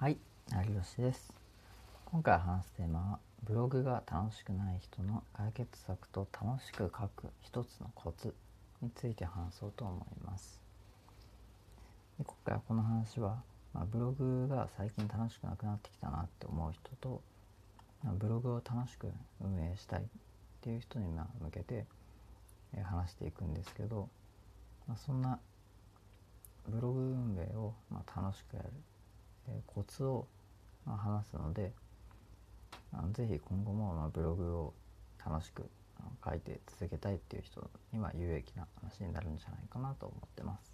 はい、有吉です。今回話すテーマはブログが楽しくない人の解決策と楽しく書く一つのコツについて話そうと思います。で今回はこの話は、まあ、ブログが最近楽しくなくなってきたなって思う人と、まあブログを楽しく運営したいっていう人にま向けてえ話していくんですけど、まあ、そんなブログ運営をまあ楽しくやるえコツをま話すのであのぜひ今後もまブログを楽しく書いて続けたいっていう人には有益な話になるんじゃないかなと思ってます。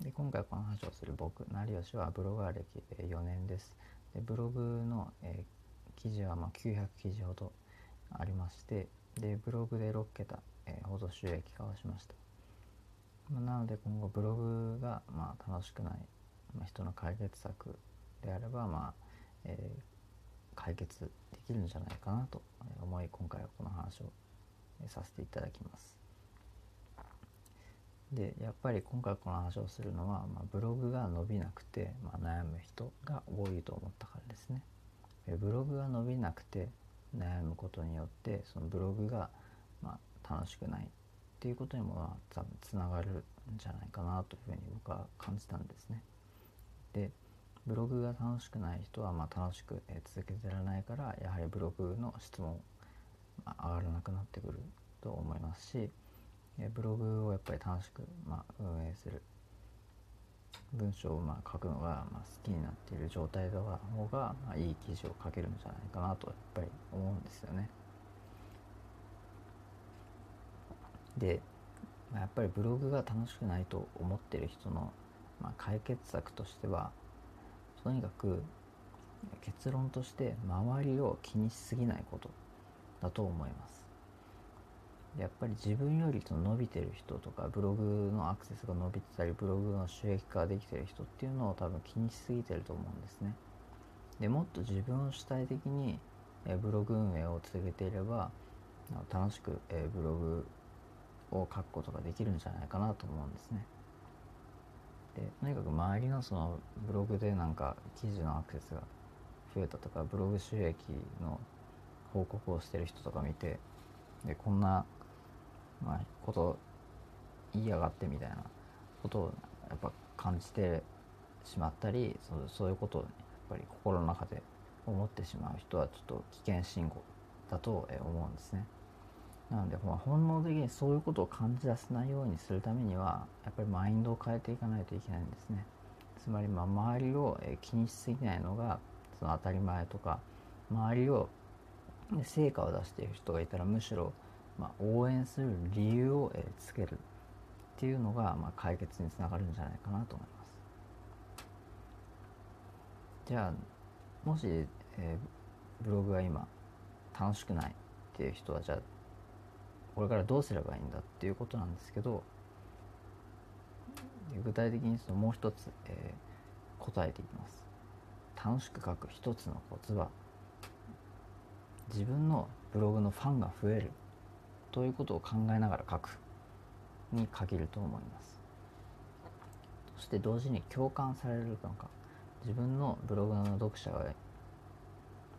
で今回この話をする僕成吉はブロガー歴4年です。でブログの、えー記事はま900記事ほどありましてでブログで6桁、えーほど収益化をしました。まなので今後ブログがまあ楽しくない、ま、人の解決策であればまあ、えー解決できるんじゃないかなと思い今回はこの話をさせていただきます。でやっぱり今回この話をするのは、まあ、ブログが伸びなくて、まあ、悩む人が多いと思ったからですね。えブログが伸びなくて悩むことによってそのブログが、まあ、楽しくないっていうことにもまあつながるんじゃないかなというふうに僕は感じたんですね。でブログが楽しくない人はまあ楽しくえ続けてられないからやはりブログの質もまあ上がらなくなってくると思いますしえブログをやっぱり楽しくまあ運営する文章をまあ書くのがまあ好きになっている状態の方がまあいい記事を書けるんじゃないかなとやっぱり思うんですよね。で、やっぱりブログが楽しくないと思ってる人の、まあ、解決策としてはとにかく結論として周りを気にしすぎないことだと思います。やっぱり自分よりと伸びてる人とかブログのアクセスが伸びてたりブログの収益化ができてる人っていうのを多分気にしすぎてると思うんですね。でもっと自分を主体的にブログ運営を続けていれば楽しくブログを書くことができるんじゃないかなと思うんですね。でとにかく周りのそのブログでなんか記事のアクセスが増えたとかブログ収益の報告をしてる人とか見てでこんな、まあ、こと言いやがってみたいなことをやっぱ感じてしまったりそうそういうことをやっぱり心の中で思ってしまう人はちょっと危険信号だと思うんですね。なので、まあ、本能的にそういうことを感じ出せないようにするためにはやっぱりマインドを変えていかないといけないんですね。つまりまあ周りを気にしすぎないのがその当たり前とか周りを成果を出している人がいたらむしろまあ応援する理由をつけるっていうのがまあ解決につながるんじゃないかなと思います。じゃあもし、えーブログが今楽しくないっていう人はじゃあこれからどうすればいいんだっていうことなんですけど具体的にそのもう一つ、えー答えていきます。楽しく書く一つのコツは自分のブログのファンが増えるということを考えながら書くに限ると思います。そして同時に共感されるのか自分のブログの読者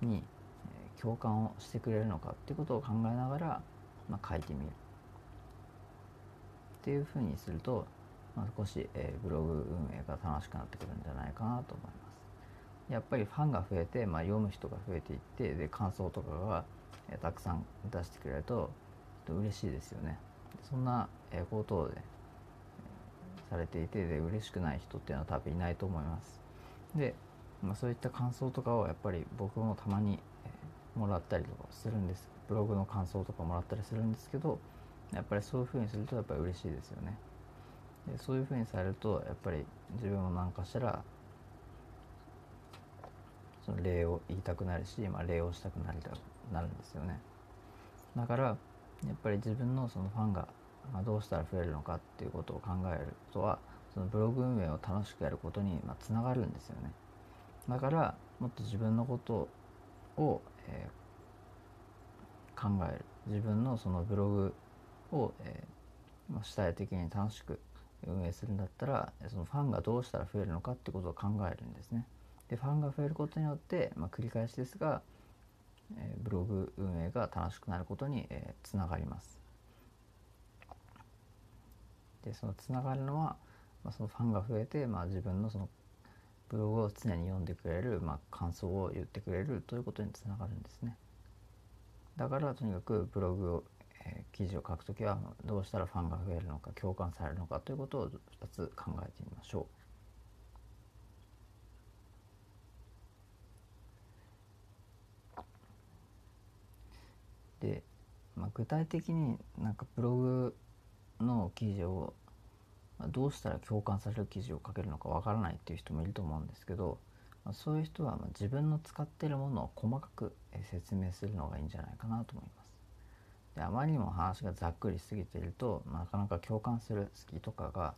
に共感をしてくれるのかっていうことを考えながら、まあ、書いてみる。っていうふうにすると、まあ、少し、えーブログ運営が楽しくなってくるんじゃないかなと思います。やっぱりファンが増えて、まあ、読む人が増えていってで感想とかが、えーたくさん出してくれるとと嬉しいですよね。そんな、えことを、されていてで嬉しくない人っていうのは多分いないと思います。で、まあ、そういった感想とかをやっぱり僕もたまに、もらったりとかするんです。ブログの感想とかもらったりするんですけどやっぱりそういうふうにするとやっぱり嬉しいですよね。でそういうふうにされるとやっぱり自分も何かしたらその礼を言いたくなるし、まあ、礼をしたくなりたなるんですよね。だからやっぱり自分のそのファンがまあどうしたら増えるのかっていうことを考えるとはそのブログ運営を楽しくやることにつながるんですよね。だからもっと自分のことを、えー考える自分のそのブログを、えーま主体的に楽しく運営するんだったらそのファンがどうしたら増えるのかってことを考えるんですねでファンが増えることによって、まあ、繰り返しですが、えー、ブログ運営が楽しくなることに、えー、つながります。でそのつながるのは、まあ、そのファンが増えて、まあ、自分のそのブログを常に読んでくれる、まあ、感想を言ってくれるということにつながるんですね。だからとにかくブログを、えー、記事を書くときはどうしたらファンが増えるのか共感されるのかということを2つ考えてみましょう。で、まあ、具体的になんかブログの記事をどうしたら共感される記事を書けるのかわからないっていう人もいると思うんですけど、そういう人は自分の使ってるものを細かく説明するのがいいんじゃないかなと思います。であまりにも話がざっくりしすぎていると、なかなか共感する好きとかが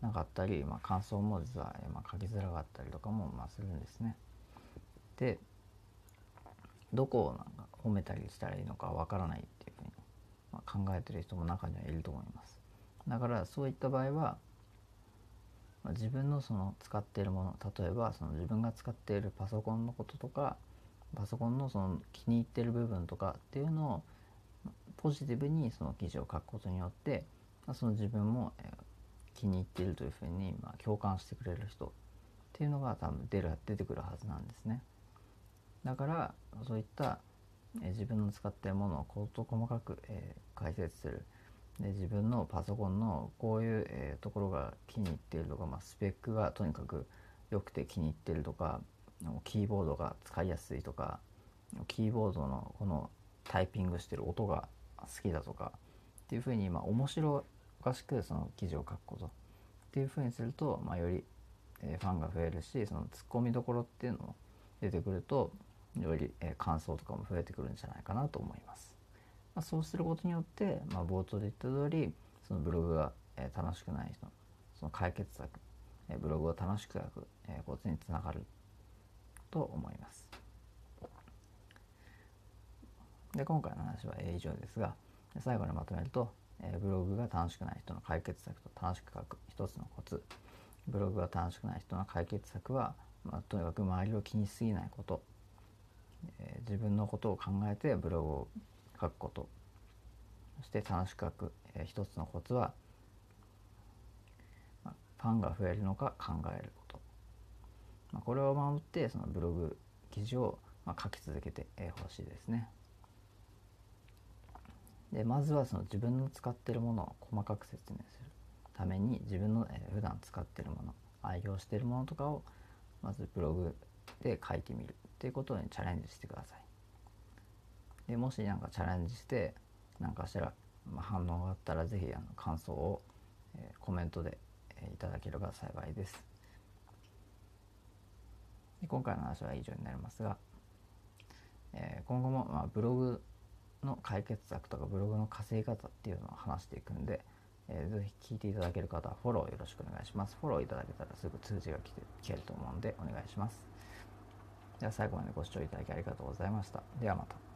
なかったり、まあ、感想も実は、ま書きづらかったりとかもまあするんですね。でどこをなんか褒めたりしたらいいのかわからないっていうふうに、ま考えてる人も中にはいると思います。だからそういった場合はま自分のその使っているもの例えばその自分が使っているパソコンのこととかパソコンのその気に入ってる部分とかっていうのをポジティブにその記事を書くことによってまその自分も気に入っているというふうにま共感してくれる人っていうのが多分出る出てくるはずなんですね。だからそういった自分の使っているものを事細かく解説するで自分のパソコンのこういう、えー、ところが気に入っているとか、まあ、スペックがとにかく良くて気に入っているとかキーボードが使いやすいとかキーボードのこのタイピングしてる音が好きだとかっていうふうに、まあ、面白おかしくその記事を書くことっていうふうにすると、まあ、より、え、ファンが増えるしそのツッコミどころっていうのも出てくるとより、え、感想とかも増えてくるんじゃないかなと思います。まあ、そうすることによって、まあ、冒頭で言った通りそのブログが、えー、楽しくない人その解決策、えー、ブログを楽しく書く、えー、ことにつながると思います。で今回の話は以上ですが最後にまとめると、えー、ブログが楽しくない人の解決策と楽しく書く一つのコツブログが楽しくない人の解決策は、まあ、とにかく周りを気にしすぎないこと、えー、自分のことを考えてブログを書くことそして楽しく書く、えー、一つのコツは、ファンが増えるのか考えること、まあ、これを守ってそのブログ記事を、まあ、書き続けてほしいですね。でまずはその自分の使っているものを細かく説明するために自分の、え、普段使っているもの愛用しているものとかをまずブログで書いてみるっていうことにチャレンジしてください。でもし何かチャレンジして何かしら、ま、反応があったら是非あの感想を、えー、コメントで、えー、いただければ幸いです。で今回の話は以上になりますが、えー、今後も、まあ、ブログの解決策とかブログの稼ぎ方っていうのを話していくんで、えー、ぜひ聞いていただける方はフォローよろしくお願いします。フォローいただけたらすぐ通知が来て聞けると思うんでお願いします。では最後までご視聴いただきありがとうございました。ではまた。